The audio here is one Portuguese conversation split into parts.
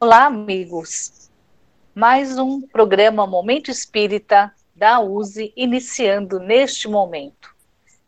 Olá, amigos. Mais um programa Momento Espírita da USE iniciando neste momento.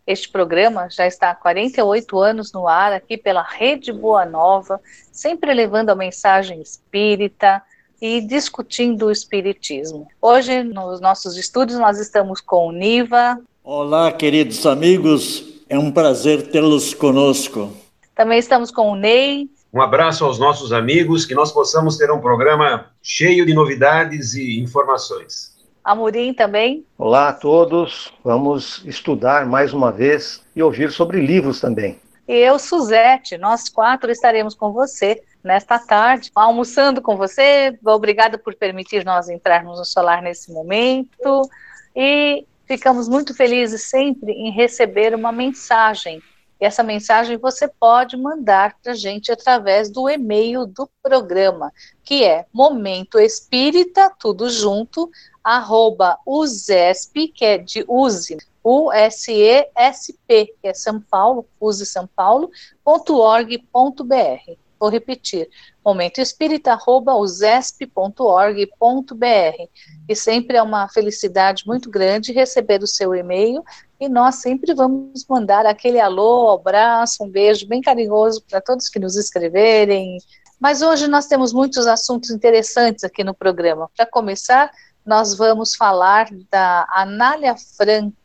Este programa já está há 48 anos no ar aqui pela Rede Boa Nova, sempre levando a mensagem espírita e discutindo o espiritismo. Hoje, nos nossos estúdios, nós estamos com o Niva. Olá, queridos amigos, é um prazer tê-los conosco. Também estamos com o Ney. Um abraço aos nossos amigos, que nós possamos ter um programa cheio de novidades e informações. Amorim também. Olá a todos, vamos estudar mais uma vez e ouvir sobre livros também. E eu, Suzete, nós quatro estaremos com você nesta tarde, almoçando com você. Obrigada por permitir nós entrarmos no solar nesse momento. E ficamos muito felizes sempre em receber uma mensagem e essa mensagem você pode mandar para a gente através do e-mail do programa, que é Momento Espírita, tudo junto, arroba USESP, que é de USE, U-S-E-S-P, que é São Paulo, use São Paulo, .org.br. Vou repetir, momentoespírita.usesp.org.br. E sempre é uma felicidade muito grande receber o seu e-mail e nós sempre vamos mandar aquele alô, abraço, um beijo bem carinhoso para todos que nos escreverem. Mas hoje nós temos muitos assuntos interessantes aqui no programa. Para começar, nós vamos falar da Anália Franco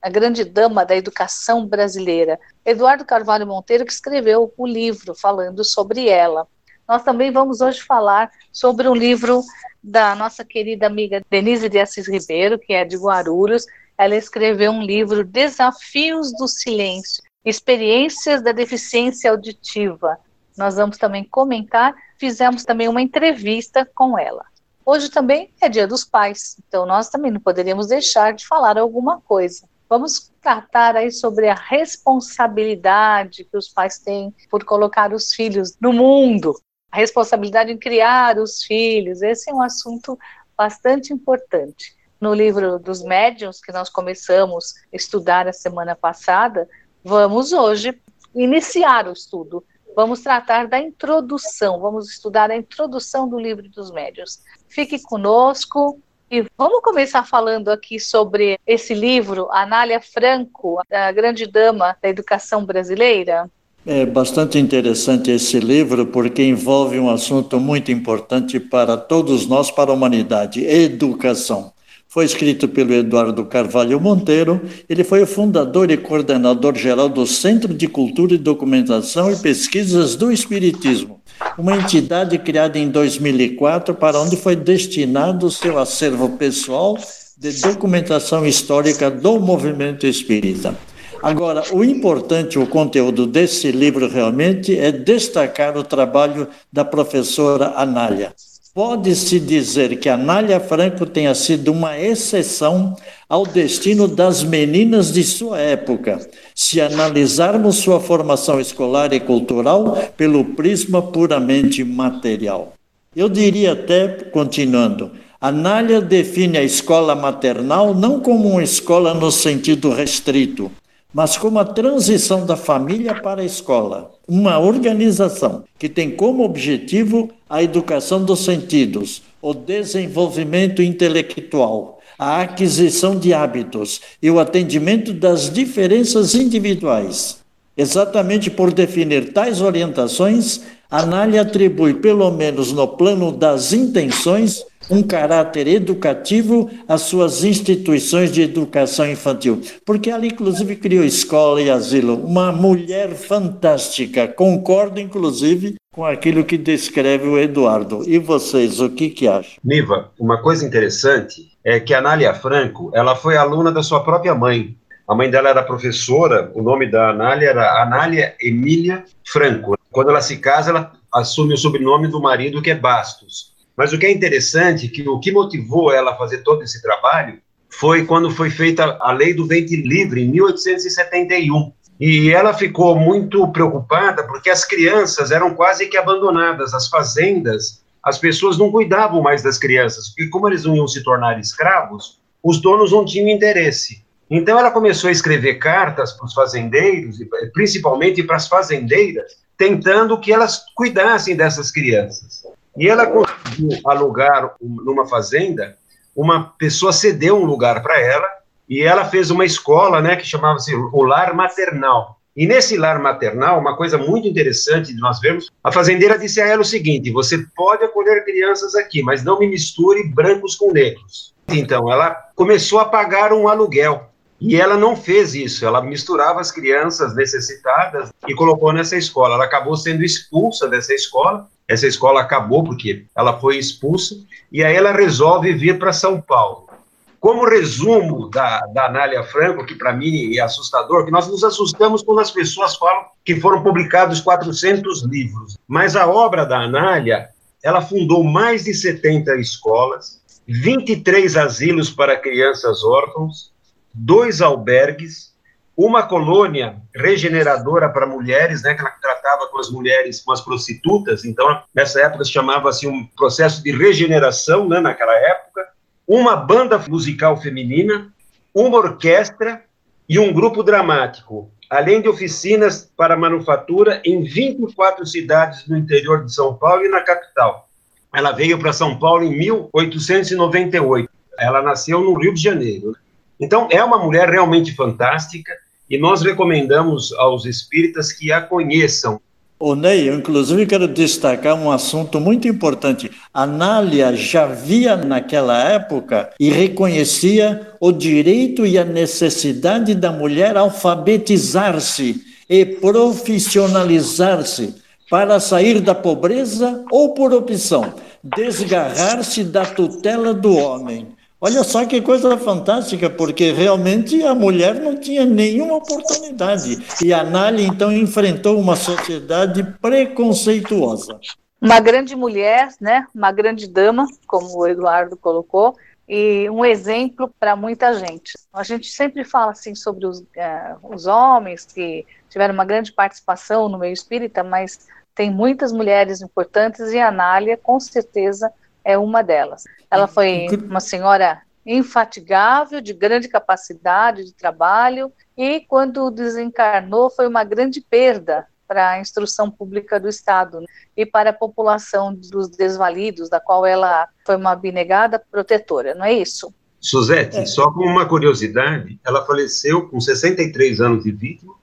a grande dama da educação brasileira, Eduardo Carvalho Monteiro, que escreveu o livro falando sobre ela. Nós também vamos hoje falar sobre um livro da nossa querida amiga Denise de Assis Ribeiro, que é de Guarulhos. Ela escreveu um livro Desafios do Silêncio, Experiências da Deficiência Auditiva. Nós vamos também comentar, fizemos também uma entrevista com ela. Hoje também é Dia dos Pais, então nós também não poderíamos deixar de falar alguma coisa. Vamos tratar aí sobre a responsabilidade que os pais têm por colocar os filhos no mundo, a responsabilidade em criar os filhos. Esse é um assunto bastante importante. No livro dos médiuns, que nós começamos a estudar a semana passada, vamos hoje iniciar o estudo Vamos tratar da introdução, vamos estudar a introdução do livro dos médios. Fique conosco e vamos começar falando aqui sobre esse livro, Anália Franco, a grande dama da educação brasileira. É bastante interessante esse livro porque envolve um assunto muito importante para todos nós, para a humanidade: educação. Foi escrito pelo Eduardo Carvalho Monteiro. Ele foi o fundador e coordenador geral do Centro de Cultura e Documentação e Pesquisas do Espiritismo, uma entidade criada em 2004 para onde foi destinado o seu acervo pessoal de documentação histórica do movimento espírita. Agora, o importante, o conteúdo desse livro realmente é destacar o trabalho da professora Anália. Pode-se dizer que Anália Franco tenha sido uma exceção ao destino das meninas de sua época, se analisarmos sua formação escolar e cultural pelo prisma puramente material. Eu diria até, continuando, Anália define a escola maternal não como uma escola no sentido restrito, mas como a transição da família para a escola, uma organização que tem como objetivo a educação dos sentidos, o desenvolvimento intelectual, a aquisição de hábitos e o atendimento das diferenças individuais. Exatamente por definir tais orientações, a NALE atribui, pelo menos no plano das intenções, um caráter educativo às suas instituições de educação infantil, porque ela inclusive criou escola e asilo. Uma mulher fantástica, concordo inclusive com aquilo que descreve o Eduardo. E vocês, o que que acham? Niva, uma coisa interessante é que a Anália Franco, ela foi aluna da sua própria mãe. A mãe dela era professora, o nome da Anália era Anália Emília Franco. Quando ela se casa, ela assume o sobrenome do marido, que é Bastos. Mas o que é interessante, que o que motivou ela a fazer todo esse trabalho foi quando foi feita a lei do ventre livre, em 1871. E ela ficou muito preocupada porque as crianças eram quase que abandonadas, as fazendas, as pessoas não cuidavam mais das crianças, porque como eles não iam se tornar escravos, os donos não tinham interesse. Então ela começou a escrever cartas para os fazendeiros, principalmente para as fazendeiras, tentando que elas cuidassem dessas crianças. E ela conseguiu alugar numa fazenda, uma pessoa cedeu um lugar para ela, e ela fez uma escola, né, que chamava-se o Lar Maternal. E nesse lar maternal, uma coisa muito interessante de nós vermos, a fazendeira disse a ela o seguinte: você pode acolher crianças aqui, mas não me misture brancos com negros. Então, ela começou a pagar um aluguel. E ela não fez isso, ela misturava as crianças necessitadas e colocou nessa escola. Ela acabou sendo expulsa dessa escola. Essa escola acabou porque ela foi expulsa. E aí ela resolve vir para São Paulo. Como resumo da, da Anália Franco, que para mim é assustador, que nós nos assustamos quando as pessoas falam que foram publicados 400 livros. Mas a obra da Anália, ela fundou mais de 70 escolas, 23 asilos para crianças órfãos, dois albergues, uma colônia regeneradora para mulheres, né, que ela tratava com as mulheres, com as prostitutas, então nessa época chamava-se um processo de regeneração, né, naquela época, uma banda musical feminina, uma orquestra e um grupo dramático, além de oficinas para manufatura em 24 cidades no interior de São Paulo e na capital. Ela veio para São Paulo em 1898. Ela nasceu no Rio de Janeiro. Né? Então, é uma mulher realmente fantástica e nós recomendamos aos espíritas que a conheçam. O Ney, eu inclusive quero destacar um assunto muito importante. A Nália já via naquela época e reconhecia o direito e a necessidade da mulher alfabetizar-se e profissionalizar-se para sair da pobreza ou por opção, desgarrar-se da tutela do homem. Olha só que coisa fantástica, porque realmente a mulher não tinha nenhuma oportunidade. E a Nália, então, enfrentou uma sociedade preconceituosa. Uma grande mulher, né? uma grande dama, como o Eduardo colocou, e um exemplo para muita gente. A gente sempre fala assim sobre os, uh, os homens que tiveram uma grande participação no meio espírita, mas tem muitas mulheres importantes e a Anália, com certeza, é uma delas. Ela foi uma senhora infatigável, de grande capacidade de trabalho, e quando desencarnou foi uma grande perda para a instrução pública do Estado né, e para a população dos desvalidos, da qual ela foi uma abnegada protetora, não é isso? Suzete, é. só como uma curiosidade, ela faleceu com 63 anos de vítima,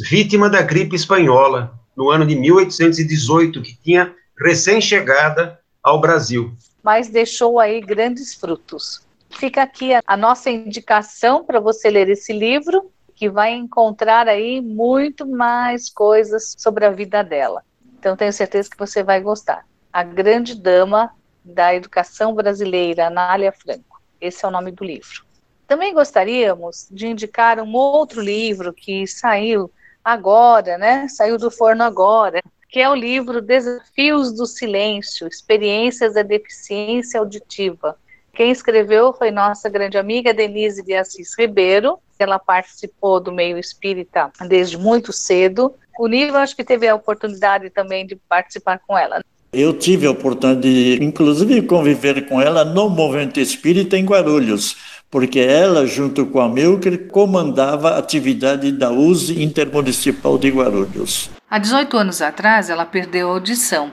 vítima da gripe espanhola, no ano de 1818, que tinha recém-chegada ao Brasil mas deixou aí grandes frutos. Fica aqui a, nossa indicação para você ler esse livro, que vai encontrar aí muito mais coisas sobre a vida dela. Então tenho certeza que você vai gostar. A Grande Dama da Educação Brasileira, Anália Franco. Esse é o nome do livro. Também gostaríamos de indicar um outro livro que saiu agora, né? Saiu do forno agora, que é o livro Desafios do Silêncio, Experiências da Deficiência Auditiva. Quem escreveu foi nossa grande amiga Denise de Assis Ribeiro. Ela participou do meio espírita desde muito cedo. O Niva acho que teve a oportunidade também de participar com ela. Eu tive a oportunidade de, inclusive, conviver com ela no Movimento Espírita em Guarulhos, porque ela, junto com a Milker, comandava a atividade da USE Intermunicipal de Guarulhos. Há 18 anos atrás, ela perdeu a audição.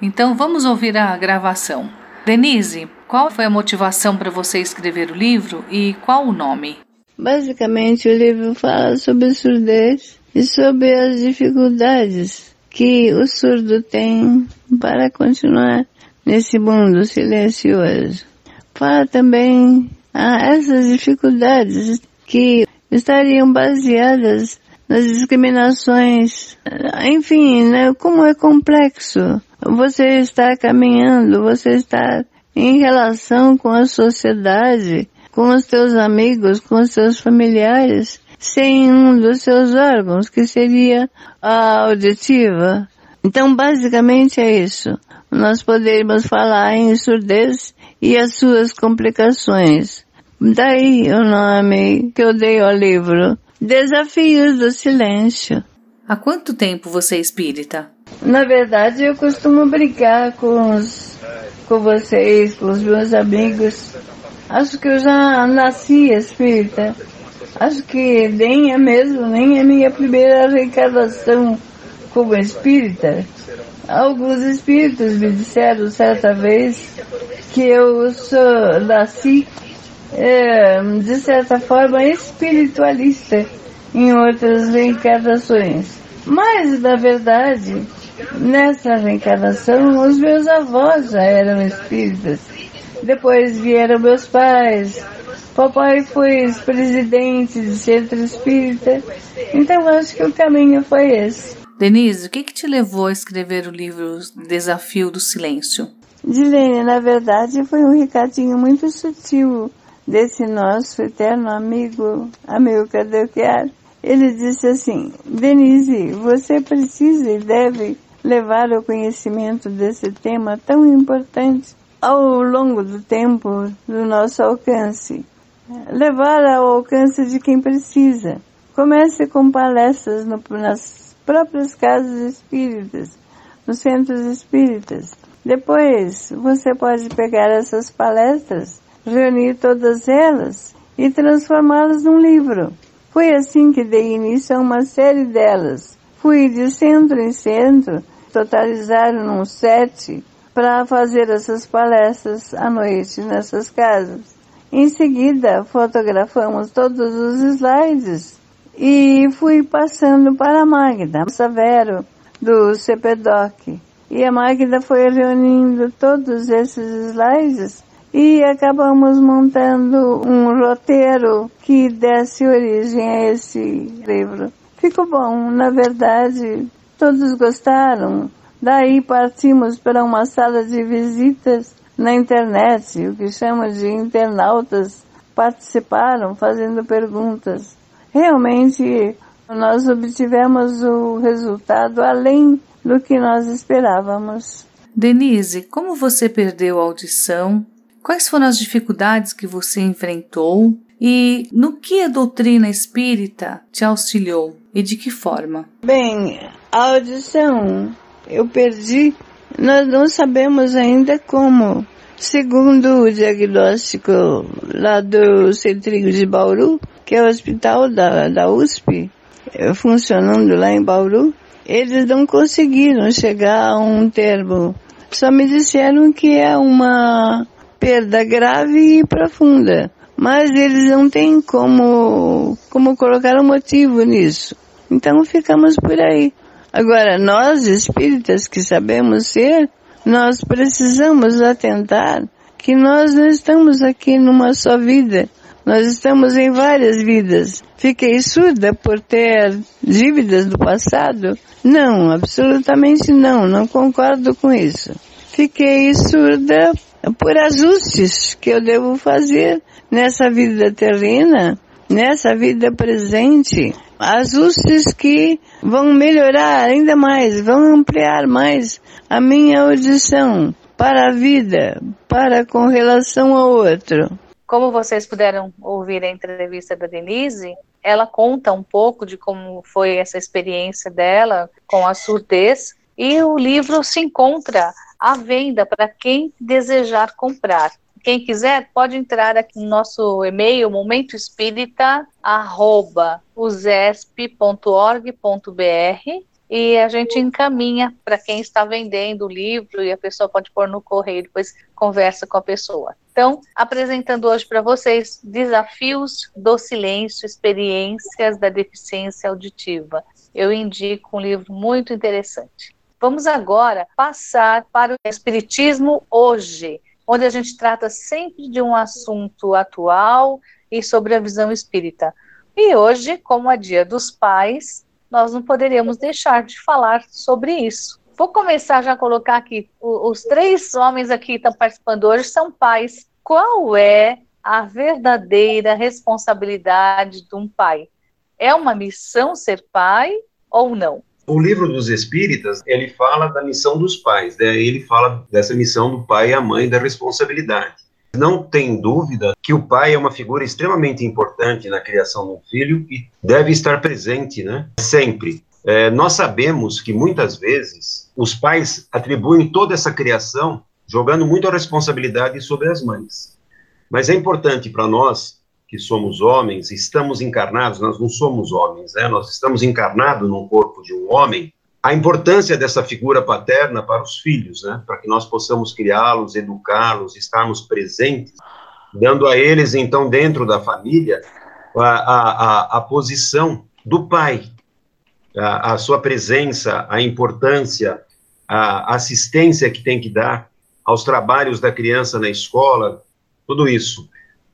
Então, vamos ouvir a gravação. Denise, qual foi a motivação para você escrever o livro e qual o nome? Basicamente, o livro fala sobre surdez e sobre as dificuldades que o surdo tem para continuar nesse mundo silencioso. Fala também a essas dificuldades que estariam baseadas nas discriminações, enfim, né, como é complexo. Você está caminhando, você está em relação com a sociedade, com os teus amigos, com os teus familiares, sem um dos seus órgãos, que seria a auditiva. Então, basicamente é isso. Nós poderíamos falar em surdez e as suas complicações. Daí o nome que eu dei ao livro, Desafios do Silêncio. Há quanto tempo você é espírita? Na verdade, eu costumo brincar com, os, com vocês, com os meus amigos. Acho que eu já nasci espírita. Acho que nem é mesmo, nem é minha primeira reencarnação como espírita, alguns espíritos me disseram certa vez que eu sou, nasci, é, de certa forma, espiritualista em outras reencarnações. Mas, na verdade, nessa reencarnação, os meus avós já eram espíritas. Depois vieram meus pais. Papai foi presidente de centro espírita. Então, acho que o caminho foi esse. Denise, o que, que te levou a escrever o livro Desafio do Silêncio? Dilene, na verdade, foi um recadinho muito sutil desse nosso eterno amigo, amigo Cadequiar. Ele disse assim, Denise, você precisa e deve levar o conhecimento desse tema tão importante ao longo do tempo do nosso alcance. Levar ao alcance de quem precisa. Comece com palestras no, nas próprias casas espíritas, nos centros espíritas depois, você pode pegar essas palestras, reunir todas elas e transformá-las num livro. Foi assim que dei início a uma série delas. Fui de centro em centro, totalizaram num sete, para fazer essas palestras à noite nessas casas. Em seguida, fotografamos todos os slides e fui passando para a Magda Savero, do CPDOC. E a máquina foi reunindo todos esses slides e acabamos montando um roteiro que desse origem a esse livro. Ficou bom, na verdade, todos gostaram. Daí partimos para uma sala de visitas na internet, o que chamam de internautas participaram fazendo perguntas. Realmente, nós obtivemos o resultado além do que nós esperávamos. Denise, como você perdeu a audição? Quais foram as dificuldades que você enfrentou? E no que a doutrina espírita te auxiliou e de que forma? Bem, a audição eu perdi, nós não sabemos ainda como. Segundo o diagnóstico lá do Centrinho de Bauru, que é o hospital da, da USP, funcionando lá em Bauru, eles não conseguiram chegar a um termo. Só me disseram que é uma perda grave e profunda. Mas eles não têm como, como colocar um motivo nisso. Então ficamos por aí. Agora, nós espíritas que sabemos ser, nós precisamos atentar que nós não estamos aqui numa só vida. Nós estamos em várias vidas. Fiquei surda por ter dívidas do passado? Não, absolutamente não, não concordo com isso. Fiquei surda por ajustes que eu devo fazer nessa vida terrena, nessa vida presente. Ajustes que vão melhorar ainda mais, vão ampliar mais a minha audição para a vida, para com relação ao outro. Como vocês puderam ouvir a entrevista da Denise, ela conta um pouco de como foi essa experiência dela com a surdez e o livro se encontra à venda para quem desejar comprar. Quem quiser pode entrar aqui no nosso e-mail momentoespírita@usesp.org.br e a gente encaminha para quem está vendendo o livro e a pessoa pode pôr no correio, depois conversa com a pessoa. Então, apresentando hoje para vocês desafios do silêncio, experiências da deficiência auditiva. Eu indico um livro muito interessante. Vamos agora passar para o Espiritismo hoje, onde a gente trata sempre de um assunto atual e sobre a visão espírita. E hoje, como é Dia dos Pais, nós não poderíamos deixar de falar sobre isso. Vou começar já a colocar aqui. os três homens aqui que estão participando hoje são pais. Qual é a verdadeira responsabilidade de um pai? É uma missão ser pai ou não? O livro dos Espíritas, ele fala da missão dos pais, né? ele fala dessa missão do pai e a mãe, da responsabilidade. Não tem dúvida que o pai é uma figura extremamente importante na criação do filho e deve estar presente, né? Sempre. É, nós sabemos que muitas vezes os pais atribuem toda essa criação jogando muita responsabilidade sobre as mães. Mas é importante para nós que somos homens, estamos encarnados, nós não somos homens, né? Nós estamos encarnados num corpo de um homem a importância dessa figura paterna para os filhos, né? Para que nós possamos criá-los, educá-los, estarmos presentes, dando a eles, então, dentro da família, a, a, a posição do pai, a, a sua presença, a importância, a assistência que tem que dar aos trabalhos da criança na escola, tudo isso.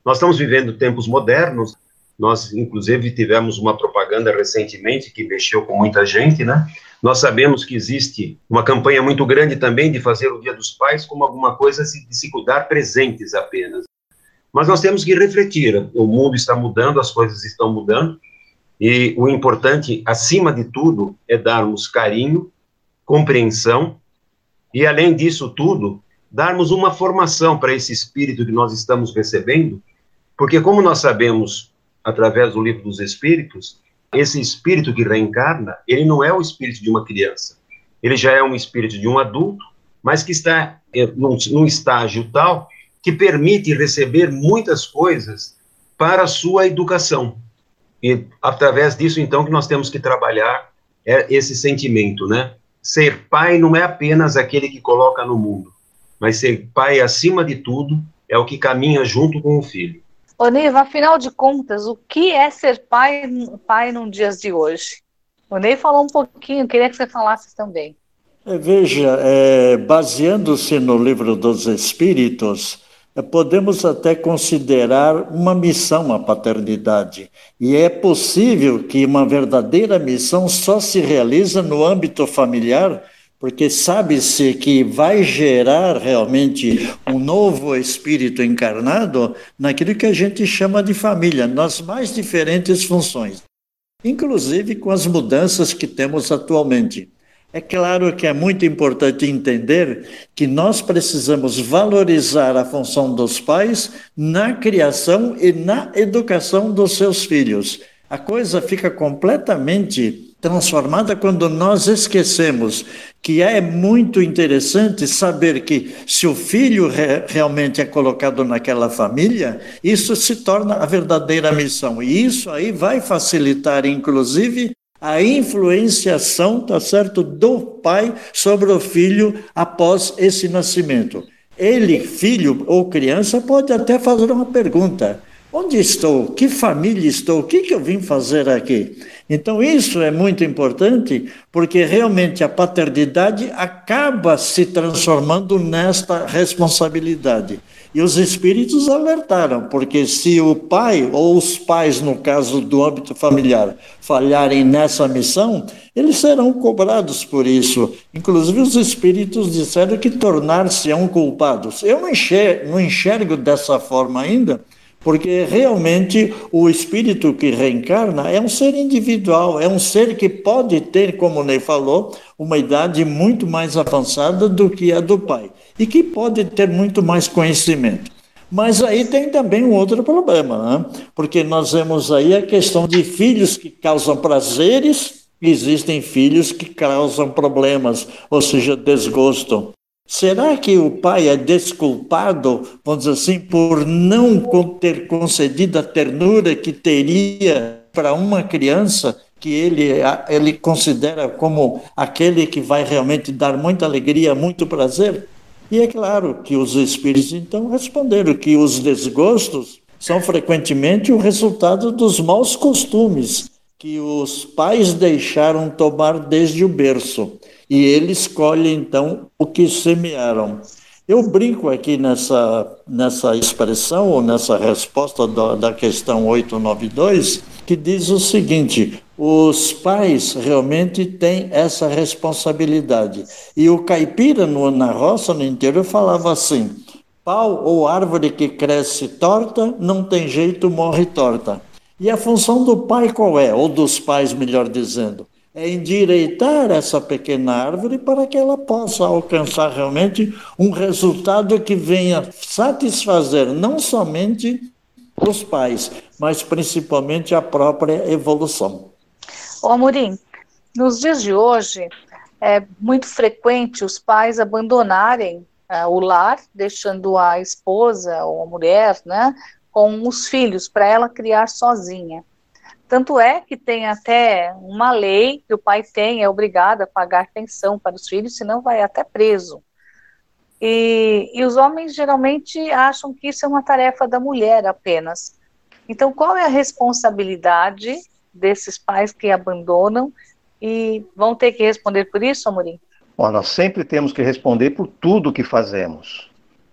Nós estamos vivendo tempos modernos, nós, inclusive, tivemos uma propaganda recentemente que mexeu com muita gente, né? Nós sabemos que existe uma campanha muito grande também de fazer o Dia dos Pais como alguma coisa de se dar presentes apenas. Mas nós temos que refletir. O mundo está mudando, as coisas estão mudando, e o importante, acima de tudo, é darmos carinho, compreensão, e além disso tudo, darmos uma formação para esse espírito que nós estamos recebendo, porque, como nós sabemos através do livro dos Espíritos, esse espírito que reencarna, ele não é o espírito de uma criança. Ele já é um espírito de um adulto, mas que está eh, num, num estágio tal que permite receber muitas coisas para a sua educação. E através disso, então, que nós temos que trabalhar é esse sentimento, né? Ser pai não é apenas aquele que coloca no mundo, mas ser pai, acima de tudo, é o que caminha junto com o filho. Neiva, afinal de contas, o que é ser pai, pai nos dias de hoje? O Ney falou um pouquinho, queria que você falasse também. É, veja, é, baseando-se no livro dos Espíritos, é, podemos até considerar uma missão a paternidade. E é possível que uma verdadeira missão só se realiza no âmbito familiar porque sabe-se que vai gerar realmente um novo espírito encarnado naquilo que a gente chama de família, nas mais diferentes funções, inclusive com as mudanças que temos atualmente. É claro que é muito importante entender que nós precisamos valorizar a função dos pais na criação e na educação dos seus filhos. A coisa fica completamente transformada quando nós esquecemos que é muito interessante saber que se o filho re realmente é colocado naquela família, isso se torna a verdadeira missão. E isso aí vai facilitar, inclusive, a influenciação, tá certo, do pai sobre o filho após esse nascimento. Ele, filho ou criança, pode até fazer uma pergunta: onde estou? Que família estou? O que, que eu vim fazer aqui? Então, isso é muito importante, porque realmente a paternidade acaba se transformando nesta responsabilidade. E os espíritos alertaram, porque se o pai, ou os pais, no caso do âmbito familiar, falharem nessa missão, eles serão cobrados por isso. Inclusive, os espíritos disseram que tornar-se-ão culpados. Eu não enxergo, não enxergo dessa forma ainda, porque realmente o espírito que reencarna é um ser individual, é um ser que pode ter, como Ney falou, uma idade muito mais avançada do que a do pai e que pode ter muito mais conhecimento. Mas aí tem também um outro problema, né? porque nós vemos aí a questão de filhos que causam prazeres, existem filhos que causam problemas, ou seja, desgosto. Será que o pai é desculpado, vamos dizer assim, por não ter concedido a ternura que teria para uma criança que ele, ele considera como aquele que vai realmente dar muita alegria, muito prazer? E é claro que os espíritos então responderam que os desgostos são frequentemente o resultado dos maus costumes que os pais deixaram tomar desde o berço e ele escolhe então o que semearam. Eu brinco aqui nessa, nessa expressão, ou nessa resposta da, questão 892, que diz o seguinte: os pais realmente têm essa responsabilidade. E o caipira no, na roça, no interior, falava assim: pau ou árvore que cresce torta, não tem jeito, morre torta. E a função do pai qual é? Ou dos pais, melhor dizendo? É endireitar essa pequena árvore para que ela possa alcançar realmente um resultado que venha satisfazer não somente os pais, mas principalmente a própria evolução. Ô Amorim, nos dias de hoje é muito frequente os pais abandonarem uh, o lar, deixando a esposa ou a mulher, né, com os filhos para ela criar sozinha. Tanto é que tem até uma lei que o pai tem, é obrigado a pagar pensão para os filhos, senão vai até preso. E, e os homens geralmente acham que isso é uma tarefa da mulher apenas. Então, qual é a responsabilidade desses pais que abandonam e vão ter que responder por isso, Amorim? Bom, nós sempre temos que responder por tudo que fazemos.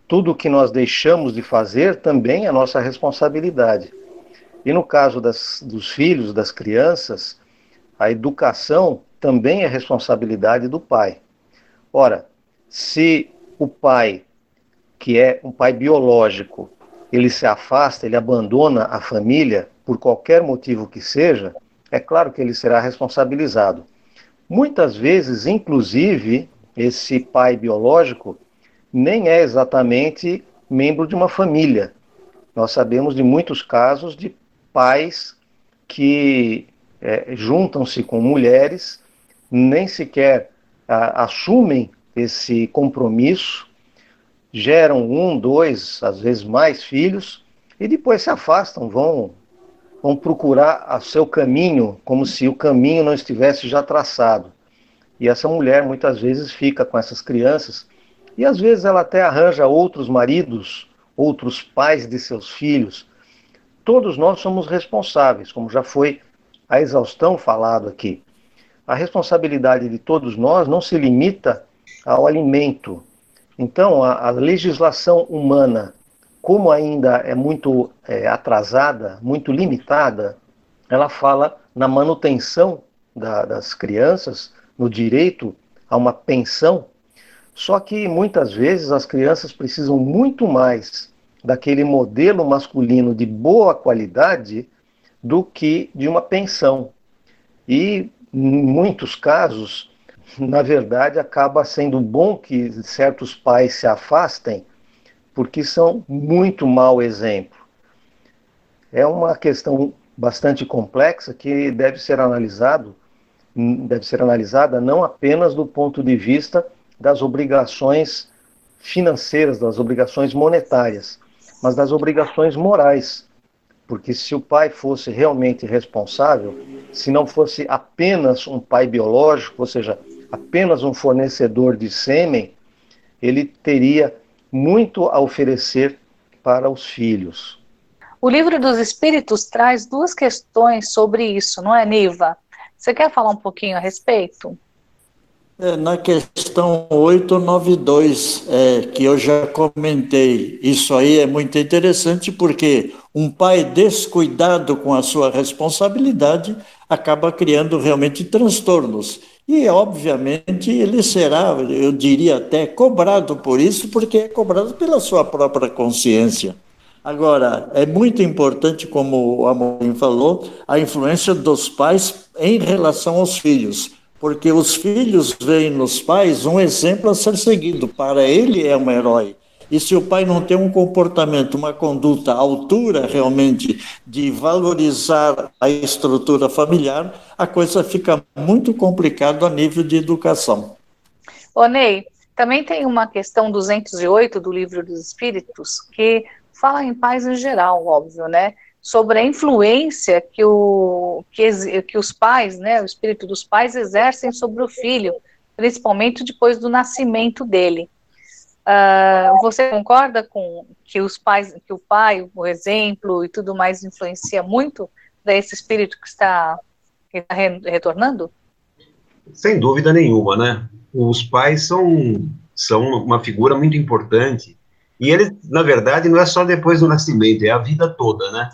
Tudo que nós deixamos de fazer também é nossa responsabilidade. E no caso das, dos filhos, das crianças, a educação também é responsabilidade do pai. Ora, se o pai, que é um pai biológico, ele se afasta, ele abandona a família por qualquer motivo que seja, é claro que ele será responsabilizado. Muitas vezes, inclusive, esse pai biológico nem é exatamente membro de uma família. Nós sabemos de muitos casos de pais que é, juntam-se com mulheres, nem sequer a, assumem esse compromisso, geram um, dois, às vezes mais filhos, e depois se afastam, vão, vão procurar a seu caminho, como se o caminho não estivesse já traçado. E essa mulher muitas vezes fica com essas crianças, e às vezes ela até arranja outros maridos, outros pais de seus filhos. Todos nós somos responsáveis, como já foi a exaustão falado aqui. A responsabilidade de todos nós não se limita ao alimento. Então, a, a legislação humana, como ainda é muito é, atrasada, muito limitada, ela fala na manutenção da, das crianças, no direito a uma pensão. Só que muitas vezes as crianças precisam muito mais daquele modelo masculino de boa qualidade do que de uma pensão. E, em muitos casos, na verdade, acaba sendo bom que certos pais se afastem, porque são muito mau exemplo. É uma questão bastante complexa que deve ser analisado, deve ser analisada não apenas do ponto de vista das obrigações financeiras, das obrigações monetárias, mas das obrigações morais. Porque se o pai fosse realmente responsável, se não fosse apenas um pai biológico, ou seja, apenas um fornecedor de sêmen, ele teria muito a oferecer para os filhos. O livro dos Espíritos traz duas questões sobre isso, não é, Niva? Você quer falar um pouquinho a respeito? É, na questão 892, é, que eu já comentei, isso aí é muito interessante porque um pai descuidado com a sua responsabilidade acaba criando realmente transtornos. E, obviamente, ele será, eu diria até, cobrado por isso, porque é cobrado pela sua própria consciência. Agora, é muito importante, como o Amorim falou, a influência dos pais em relação aos filhos, porque os filhos veem nos pais um exemplo a ser seguido. Para ele é um herói. E se o pai não tem um comportamento, uma conduta à altura realmente de valorizar a estrutura familiar, a coisa fica muito complicada a nível de educação. Ô Ney, também tem uma questão 208 do Livro dos Espíritos que fala em paz em geral, óbvio, né? Sobre a influência que, o, que, que os pais, né, o espírito dos pais exercem sobre o filho, principalmente depois do nascimento dele. Uh, você concorda com que os pais, que o pai, o exemplo e tudo mais influencia muito para esse espírito que está, está retornando? Sem dúvida nenhuma, né? Os pais são, são uma figura muito importante e ele, na verdade, não é só depois do nascimento, é a vida toda, né?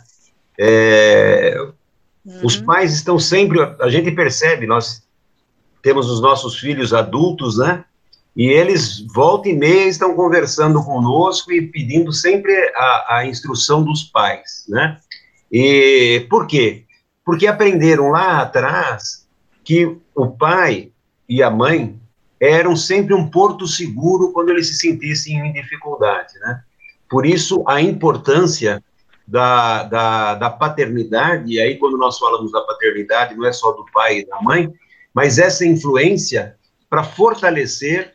É, uhum. Os pais estão sempre, a gente percebe, nós temos os nossos filhos adultos, né? E eles, volta e meia, estão conversando conosco e pedindo sempre a, a instrução dos pais, né? E por quê? Porque aprenderam lá atrás que o pai e a mãe eram sempre um porto seguro quando eles se sentissem em dificuldade, né? Por isso, a importância da, da, da paternidade, e aí quando nós falamos da paternidade, não é só do pai e da mãe, mas essa influência para fortalecer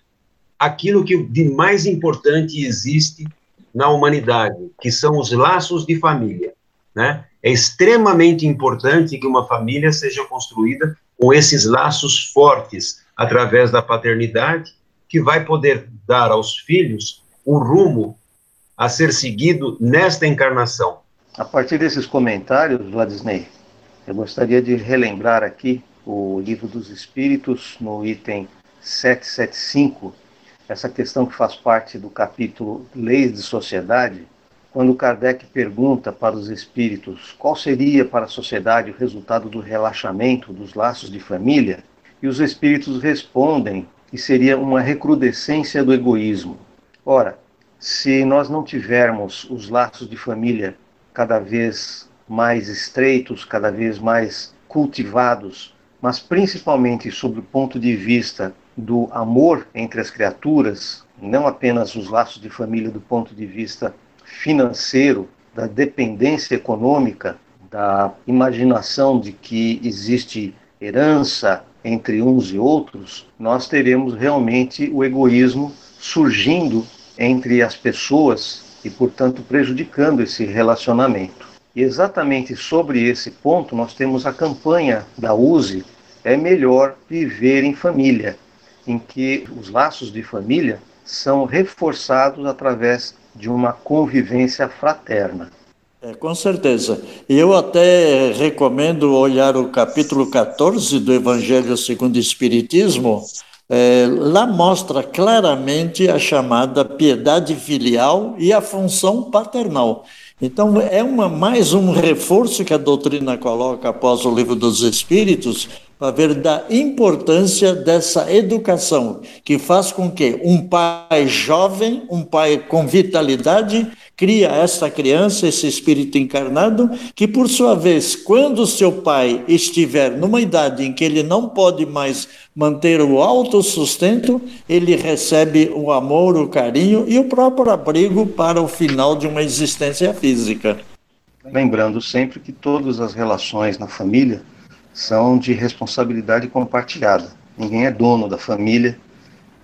aquilo que de mais importante existe na humanidade, que são os laços de família. né? É extremamente importante que uma família seja construída com esses laços fortes através da paternidade, que vai poder dar aos filhos o rumo a ser seguido nesta encarnação. A partir desses comentários, Vladisney, eu gostaria de relembrar aqui o Livro dos Espíritos, no item 775, essa questão que faz parte do capítulo Leis de Sociedade, quando Kardec pergunta para os espíritos qual seria para a sociedade o resultado do relaxamento dos laços de família, e os espíritos respondem que seria uma recrudescência do egoísmo. Ora, se nós não tivermos os laços de família cada vez mais estreitos, cada vez mais cultivados, mas principalmente sob o ponto de vista do amor entre as criaturas, não apenas os laços de família do ponto de vista financeiro, da dependência econômica, da imaginação de que existe herança entre uns e outros, nós teremos realmente o egoísmo surgindo entre as pessoas e, portanto, prejudicando esse relacionamento. E exatamente sobre esse ponto, nós temos a campanha da USE É Melhor Viver em Família, em que os laços de família são reforçados através de uma convivência fraterna. É, com certeza. Eu até recomendo olhar o capítulo 14 do Evangelho segundo o Espiritismo. É, lá mostra claramente a chamada piedade filial e a função paternal. Então, é uma, mais um reforço que a doutrina coloca após o livro dos Espíritos, para ver da importância dessa educação, que faz com que um pai jovem, um pai com vitalidade, cria essa criança, esse espírito encarnado, que por sua vez, quando seu pai estiver numa idade em que ele não pode mais manter o autossustento, ele recebe o amor, o carinho e o próprio abrigo para o final de uma existência física. Lembrando sempre que todas as relações na família são de responsabilidade compartilhada. Ninguém é dono da família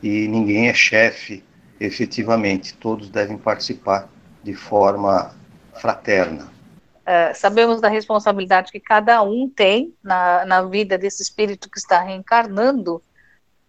e ninguém é chefe efetivamente. Todos devem participar de forma fraterna. É, sabemos da responsabilidade que cada um tem na, na vida desse espírito que está reencarnando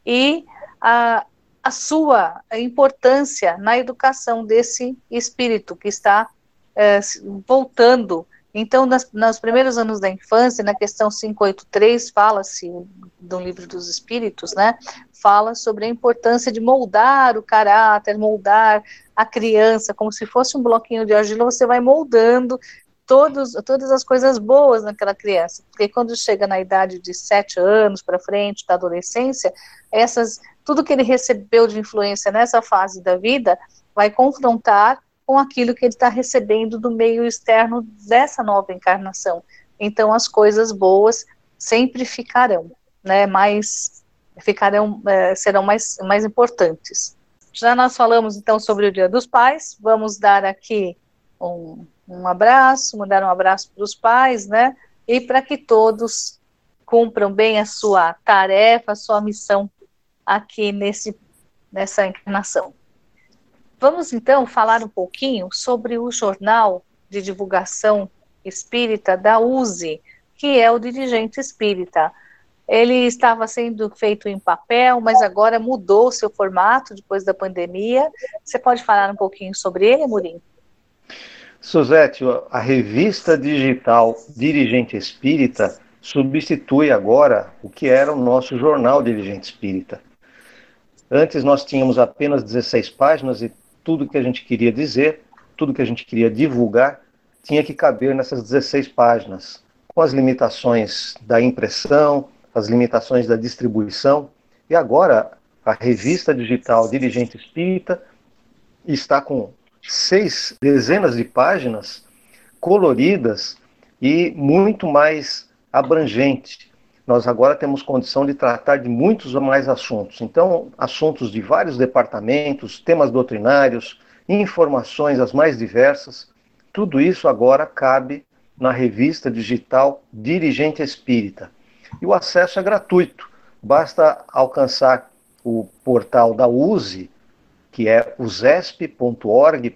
e a, a sua importância na educação desse espírito que está é, voltando então, nas, nos primeiros anos da infância, na questão 583, fala-se do livro dos Espíritos, né? Fala sobre a importância de moldar o caráter, moldar a criança, como se fosse um bloquinho de argila, você vai moldando todos, todas as coisas boas naquela criança. Porque quando chega na idade de sete anos para frente, da adolescência, essas, tudo que ele recebeu de influência nessa fase da vida vai confrontar com aquilo que ele está recebendo do meio externo dessa nova encarnação. Então, as coisas boas sempre ficarão, né, mais, ficarão, é, serão mais, mais importantes. Já nós falamos, então, sobre o Dia dos Pais, vamos dar aqui um, um abraço, mandar um abraço para os pais, né, e para que todos cumpram bem a sua tarefa, a sua missão aqui nesse, nessa encarnação. Vamos então falar um pouquinho sobre o jornal de divulgação espírita da USE, que é o Dirigente Espírita. Ele estava sendo feito em papel, mas agora mudou seu formato depois da pandemia. Você pode falar um pouquinho sobre ele, Murim? Suzete, a revista digital Dirigente Espírita substitui agora o que era o nosso jornal Dirigente Espírita. Antes nós tínhamos apenas 16 páginas e tudo que a gente queria dizer, tudo que a gente queria divulgar, tinha que caber nessas 16 páginas, com as limitações da impressão, as limitações da distribuição. E agora, a revista digital Dirigente Espírita está com seis dezenas de páginas coloridas e muito mais abrangente. Nós agora temos condição de tratar de muitos mais assuntos. Então, assuntos de vários departamentos, temas doutrinários, informações as mais diversas, tudo isso agora cabe na revista digital Dirigente Espírita. E o acesso é gratuito. Basta alcançar o portal da USE, que é usesp.org.br,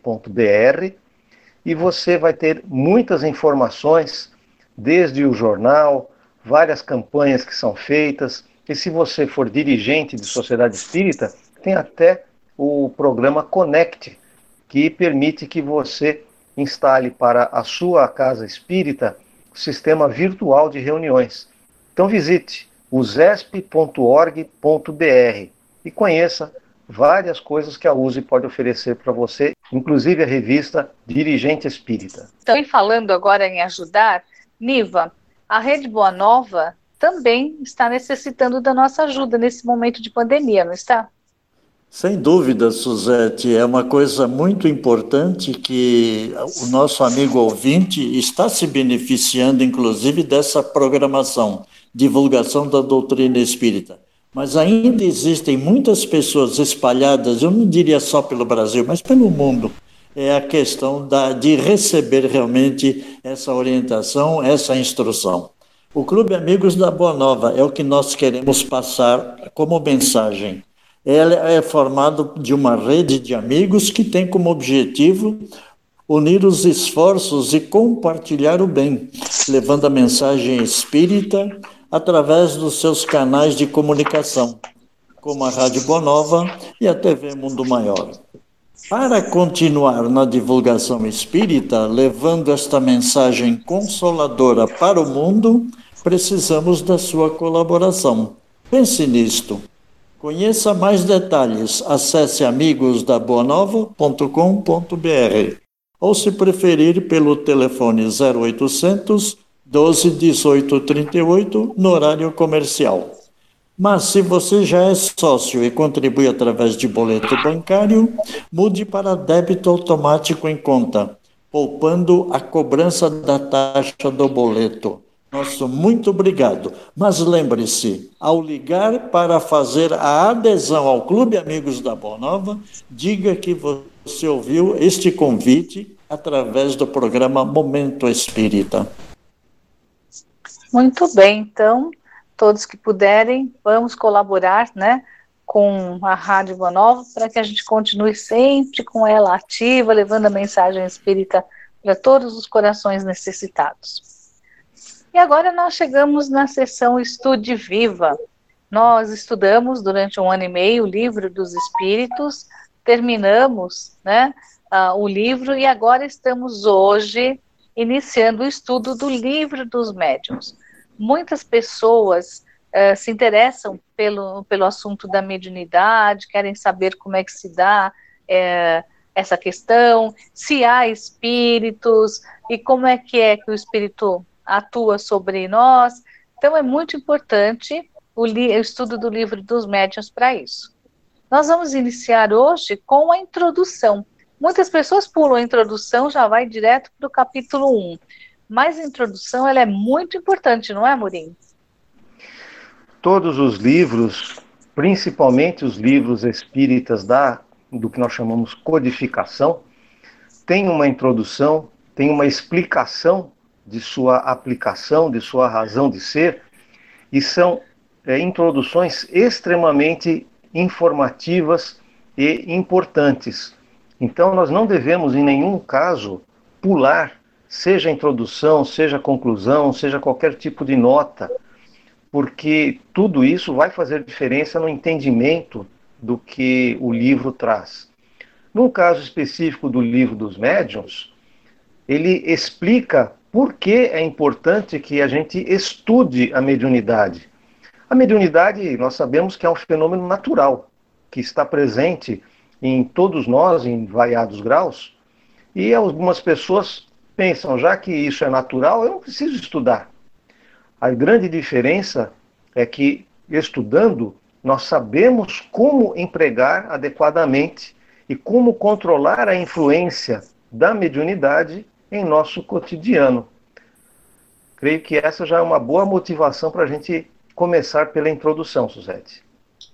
e você vai ter muitas informações, desde o jornal, várias campanhas que são feitas, e se você for dirigente de sociedade espírita, tem até o programa Connect, que permite que você instale para a sua casa espírita o sistema virtual de reuniões. Então visite usesp.org.br e conheça várias coisas que a USE pode oferecer para você, inclusive a revista Dirigente Espírita. Então, falando agora em ajudar, Niva, a Rede Boa Nova também está necessitando da nossa ajuda nesse momento de pandemia, não está? Sem dúvida, Suzete, é uma coisa muito importante que o nosso amigo ouvinte está se beneficiando, inclusive, dessa programação, divulgação da doutrina espírita. Mas ainda existem muitas pessoas espalhadas, eu não diria só pelo Brasil, mas pelo mundo. É a questão da, de receber realmente essa orientação, essa instrução. O Clube Amigos da Boa Nova é o que nós queremos passar como mensagem. Ele é formado de uma rede de amigos que tem como objetivo unir os esforços e compartilhar o bem, levando a mensagem espírita através dos seus canais de comunicação, como a Rádio Bonova e a TV Mundo Maior. Para continuar na divulgação espírita, levando esta mensagem consoladora para o mundo, precisamos da sua colaboração. Pense nisto. Conheça mais detalhes, acesse amigosdaboanova.com.br ou se preferir pelo telefone 0800 12 18 38 no horário comercial. Mas se você já é sócio e contribui através de boleto bancário, mude para débito automático em conta, poupando a cobrança da taxa do boleto. Nosso muito obrigado. Mas lembre-se, ao ligar para fazer a adesão ao Clube Amigos da Boa Nova, diga que você ouviu este convite através do programa Momento Espírita. Muito bem, então, todos que puderem, vamos colaborar, né, com a Rádio Boa Nova, para que a gente continue sempre com ela ativa, levando a mensagem espírita para todos os corações necessitados. E agora nós chegamos na sessão Estude Viva. Nós estudamos durante um ano e meio o livro dos Espíritos, terminamos, né, uh, o livro e agora estamos hoje iniciando o estudo do livro dos médiuns. Muitas pessoas uh, se interessam pelo, pelo assunto da mediunidade, querem saber como é que se dá uh, essa questão, se há espíritos e como é que é que o espírito atua sobre nós. Então é muito importante o, o estudo do livro dos médiuns para isso. Nós vamos iniciar hoje com a introdução Muitas pessoas pulam a introdução, já vai direto para o capítulo 1. Mas a introdução ela é muito importante, não é, Murim? Todos os livros, principalmente os livros espíritas da do que nós chamamos codificação, têm uma introdução, tem uma explicação de sua aplicação, de sua razão de ser, e são é, introduções extremamente informativas e importantes então, nós não devemos, em nenhum caso, pular, seja a introdução, seja a conclusão, seja qualquer tipo de nota, porque tudo isso vai fazer diferença no entendimento do que o livro traz. No caso específico do livro dos médiuns, ele explica por que é importante que a gente estude a mediunidade. A mediunidade, nós sabemos que é um fenômeno natural, que está presente em todos nós, em variados graus, e algumas pessoas pensam, já que isso é natural, eu não preciso estudar. A grande diferença é que, estudando, nós sabemos como empregar adequadamente e como controlar a influência da mediunidade em nosso cotidiano. Creio que essa já é uma boa motivação para a gente começar pela introdução, Suzete.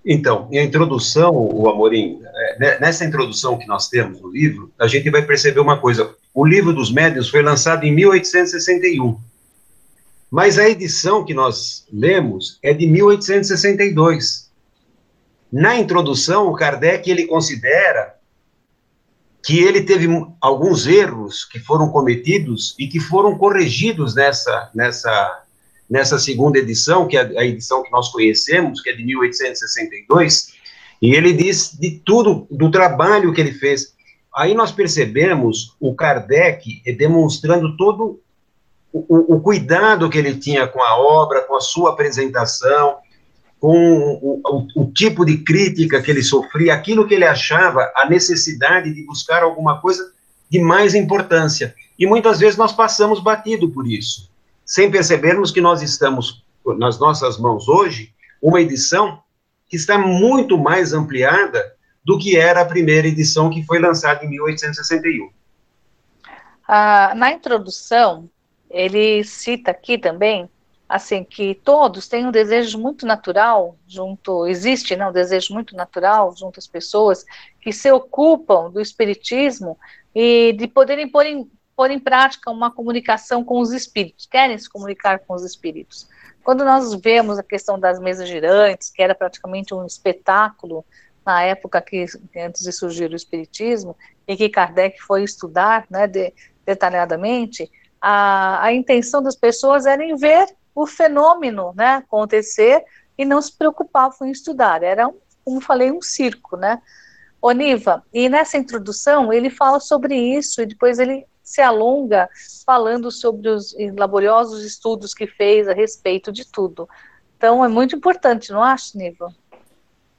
Então, a introdução, o Amorim, né, nessa introdução que nós temos no livro, a gente vai perceber uma coisa. O livro dos médiuns foi lançado em 1861. Mas a edição que nós lemos é de 1862. Na introdução, o Kardec ele considera que ele teve alguns erros que foram cometidos e que foram corrigidos nessa, nessa, nessa segunda edição, que é a edição que nós conhecemos, que é de 1862, e ele diz de tudo, do trabalho que ele fez. Aí nós percebemos o Kardec demonstrando todo o, o, cuidado que ele tinha com a obra, com a sua apresentação, com o, o, o, tipo de crítica que ele sofria, aquilo que ele achava, a necessidade de buscar alguma coisa de mais importância. E muitas vezes nós passamos batido por isso, sem percebermos que nós estamos nas nossas mãos hoje uma edição que está muito mais ampliada do que era a primeira edição que foi lançada em 1861. Ah, na introdução, ele cita aqui também, assim, que todos têm um desejo muito natural junto, existe né, um desejo muito natural junto às pessoas que se ocupam do espiritismo e de poderem pôr em, pôr em prática uma comunicação com os espíritos, querem se comunicar com os espíritos. Quando nós vemos a questão das mesas girantes, que era praticamente um espetáculo na época que antes de surgir o espiritismo e que Kardec foi estudar, né, de, detalhadamente, a, a intenção das pessoas era em ver o fenômeno né, acontecer e não se preocupavam em estudar. Era, como falei, um circo, né? Oniva, e nessa introdução ele fala sobre isso e depois ele se alonga falando sobre os laboriosos estudos que fez a respeito de tudo. Então é muito importante, não acha, Niva?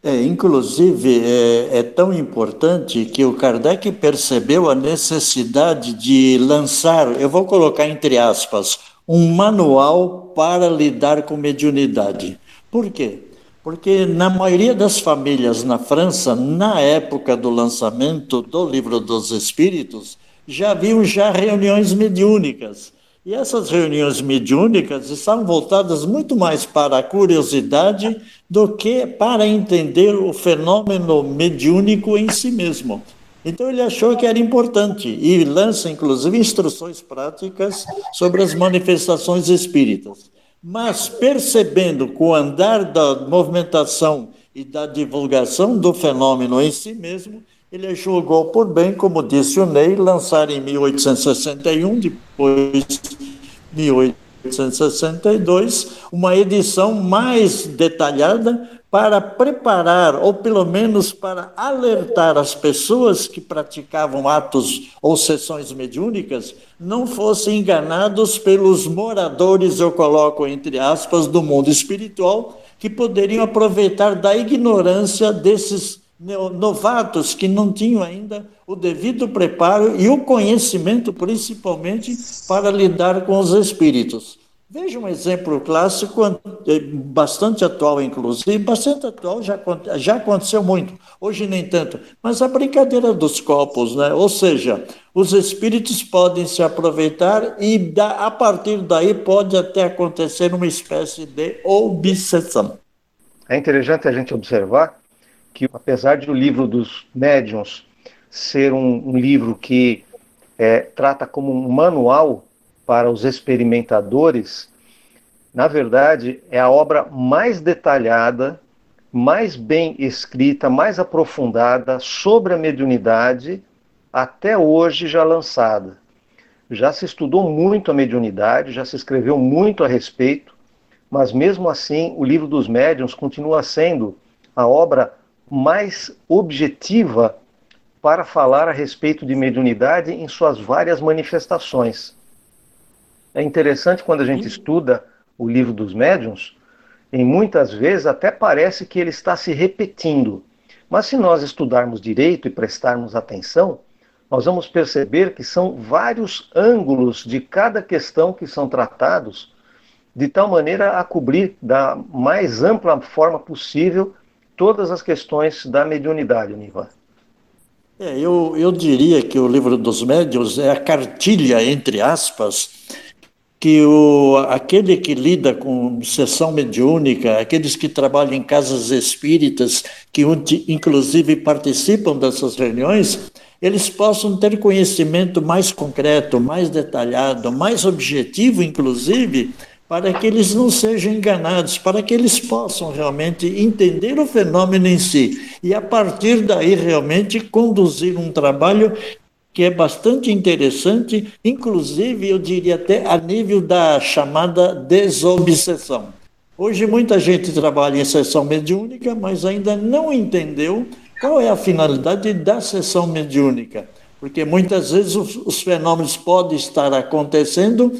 É, inclusive, é, é, tão importante que o Kardec percebeu a necessidade de lançar, eu vou colocar entre aspas, um manual para lidar com mediunidade. Por quê? Porque na maioria das famílias na França, na época do lançamento do Livro dos Espíritos, já haviam já reuniões mediúnicas. E essas reuniões mediúnicas estavam voltadas muito mais para a curiosidade do que para entender o fenômeno mediúnico em si mesmo. Então ele achou que era importante e lança inclusive instruções práticas sobre as manifestações espíritas. Mas percebendo com o andar da movimentação e da divulgação do fenômeno em si mesmo, ele julgou por bem, como disse o Ney, lançar em 1861, depois 1862, uma edição mais detalhada para preparar, ou pelo menos para alertar as pessoas que praticavam atos ou sessões mediúnicas, não fossem enganados pelos moradores, eu coloco entre aspas, do mundo espiritual, que poderiam aproveitar da ignorância desses novatos que não tinham ainda o devido preparo e o conhecimento, principalmente, para lidar com os espíritos. Veja um exemplo clássico, é bastante atual, inclusive, bastante atual, já, já aconteceu muito, hoje nem tanto, mas a brincadeira dos copos, né? ou seja, os espíritos podem se aproveitar e a partir daí pode até acontecer uma espécie de obsessão. É interessante a gente observar que, apesar de o livro dos médiuns ser um, um livro que é, trata como um manual para os experimentadores, na verdade, é a obra mais detalhada, mais bem escrita, mais aprofundada sobre a mediunidade até hoje já lançada. Já se estudou muito a mediunidade, já se escreveu muito a respeito, mas mesmo assim, o livro dos médiuns continua sendo a obra mais objetiva para falar a respeito de mediunidade em suas várias manifestações. É interessante quando a gente estuda o livro dos médiuns, em muitas vezes até parece que ele está se repetindo. Mas se nós estudarmos direito e prestarmos atenção, nós vamos perceber que são vários ângulos de cada questão que são tratados, de tal maneira a cobrir da mais ampla forma possível todas as questões da mediunidade, Niva. É, eu, eu diria que o livro dos médiuns é a cartilha, entre aspas, que o, aquele que lida com sessão mediúnica, aqueles que trabalham em casas espíritas, que inclusive participam dessas reuniões, eles possam ter conhecimento mais concreto, mais detalhado, mais objetivo, inclusive, para que eles não sejam enganados, para que eles possam realmente entender o fenômeno em si e, a partir daí, realmente conduzir um trabalho que é bastante interessante, inclusive eu diria até a nível da chamada desobsessão. Hoje muita gente trabalha em sessão mediúnica, mas ainda não entendeu qual é a finalidade da sessão mediúnica. Porque muitas vezes os, os fenômenos podem estar acontecendo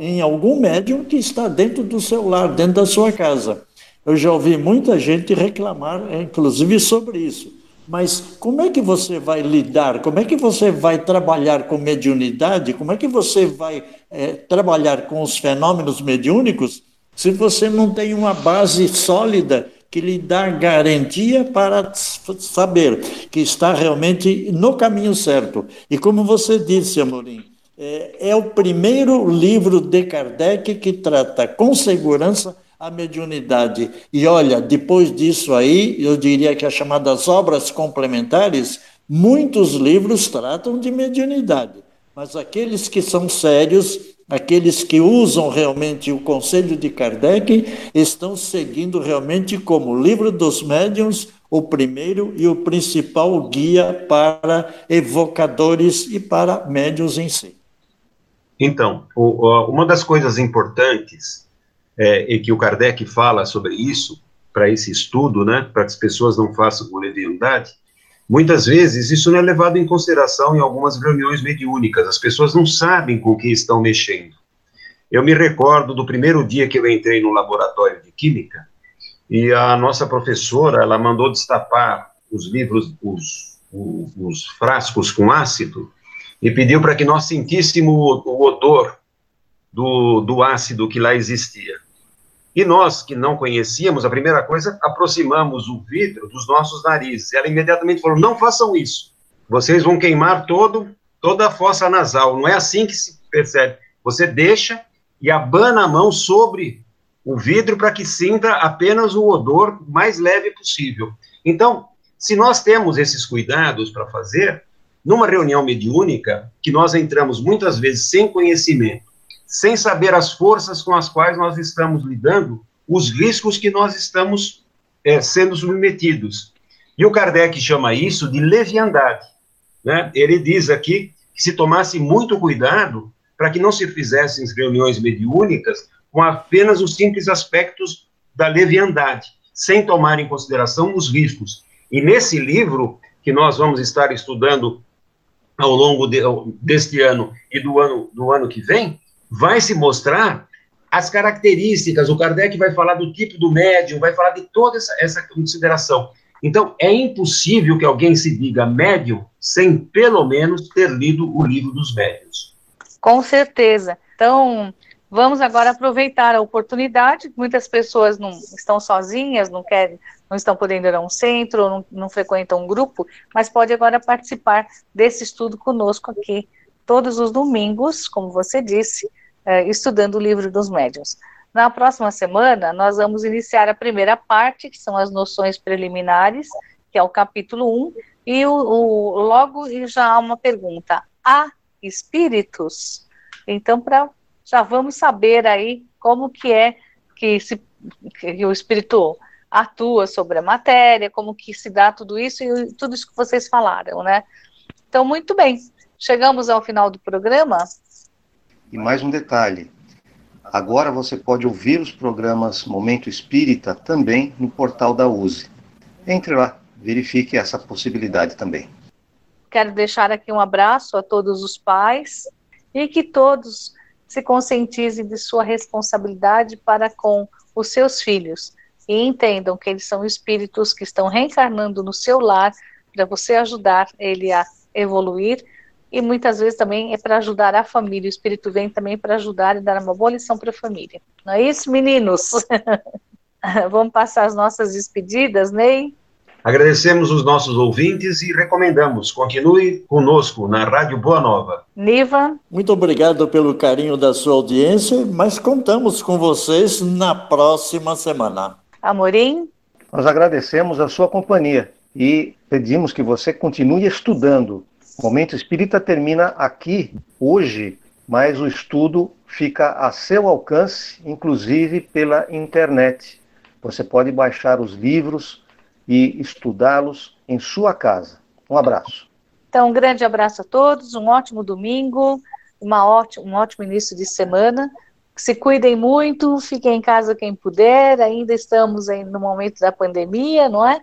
em algum médium que está dentro do seu lar, dentro da sua casa. Eu já ouvi muita gente reclamar, inclusive, sobre isso. Mas como é que você vai lidar? Como é que você vai trabalhar com mediunidade? Como é que você vai é, trabalhar com os fenômenos mediúnicos se você não tem uma base sólida que lhe dá garantia para saber que está realmente no caminho certo? E como você disse, Amorim, é, é o primeiro livro de Kardec que trata com segurança a mediunidade. E olha, depois disso aí, eu diria que as chamadas obras complementares, muitos livros tratam de mediunidade. Mas aqueles que são sérios, aqueles que usam realmente o conselho de Kardec, estão seguindo realmente como livro dos médiuns o primeiro e o principal guia para evocadores e para médiuns em si. Então, o, uma das coisas importantes é, e que o Kardec fala sobre isso, para esse estudo, né, para que as pessoas não façam com leviandade, muitas vezes isso não é levado em consideração em algumas reuniões mediúnicas, as pessoas não sabem com o que estão mexendo. Eu me recordo do primeiro dia que eu entrei no laboratório de química, e a nossa professora, ela mandou destapar os livros, os, os, os frascos com ácido, e pediu para que nós sentíssemos o, odor do, do ácido que lá existia. E nós, que não conhecíamos, a primeira coisa, aproximamos o vidro dos nossos narizes. Ela imediatamente falou: não façam isso. Vocês vão queimar todo, toda a fossa nasal. Não é assim que se percebe. Você deixa e abana a mão sobre o vidro para que sinta apenas o odor mais leve possível. Então, se nós temos esses cuidados para fazer, numa reunião mediúnica, que nós entramos muitas vezes sem conhecimento, sem saber as forças com as quais nós estamos lidando, os riscos que nós estamos é, sendo submetidos. E o Kardec chama isso de leviandade. Né? Ele diz aqui que se tomasse muito cuidado para que não se fizessem reuniões mediúnicas com apenas os simples aspectos da leviandade, sem tomar em consideração os riscos. E nesse livro, que nós vamos estar estudando ao longo de, deste ano e do ano, do ano que vem, vai se mostrar as características, o Kardec vai falar do tipo do médium, vai falar de toda essa, essa consideração. Então, é impossível que alguém se diga médium sem, pelo menos, ter lido o livro dos médios. Com certeza. Então, vamos agora aproveitar a oportunidade. Muitas pessoas não estão sozinhas, não querem, não estão podendo ir a um centro, não, não frequentam um grupo, mas pode agora participar desse estudo conosco aqui, todos os domingos, como você disse, eh, estudando o livro dos médiuns. Na próxima semana, nós vamos iniciar a primeira parte, que são as noções preliminares, que é o capítulo 1, e o, o logo já há uma pergunta: há espíritos? Então, pra, já vamos saber aí como que é que, se, que o espírito atua sobre a matéria, como que se dá tudo isso e tudo isso que vocês falaram, né? Então, muito bem. Chegamos ao final do programa. E mais um detalhe. Agora você pode ouvir os programas Momento Espírita também no portal da USE. Entre lá, verifique essa possibilidade também. Quero deixar aqui um abraço a todos os pais e que todos se conscientizem de sua responsabilidade para com os seus filhos e entendam que eles são espíritos que estão reencarnando no seu lar para você ajudar ele a evoluir e muitas vezes também é para ajudar a família. O espírito vem também para ajudar e dar uma boa lição para a família. Não é isso, meninos? Vamos passar as nossas despedidas, Ney? Agradecemos os nossos ouvintes e recomendamos, continue conosco na Rádio Boa Nova. Niva. Muito obrigado pelo carinho da sua audiência, mas contamos com vocês na próxima semana. Amorim. Nós agradecemos a sua companhia e pedimos que você continue estudando. O Momento Espírita termina aqui, hoje, mas o estudo fica a seu alcance, inclusive pela internet. Você pode baixar os livros e estudá-los em sua casa. Um abraço. Então, um grande abraço a todos, um ótimo domingo, uma um ótimo início de semana. Se cuidem muito, fiquem em casa quem puder, ainda estamos no momento da pandemia, não é?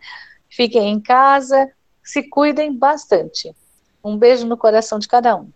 Fiquem em casa, se cuidem bastante. Um beijo no coração de cada um.